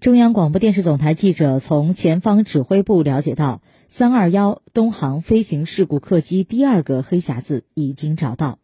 中央广播电视总台记者从前方指挥部了解到三二幺东航飞行事故客机第二个黑匣子已经找到。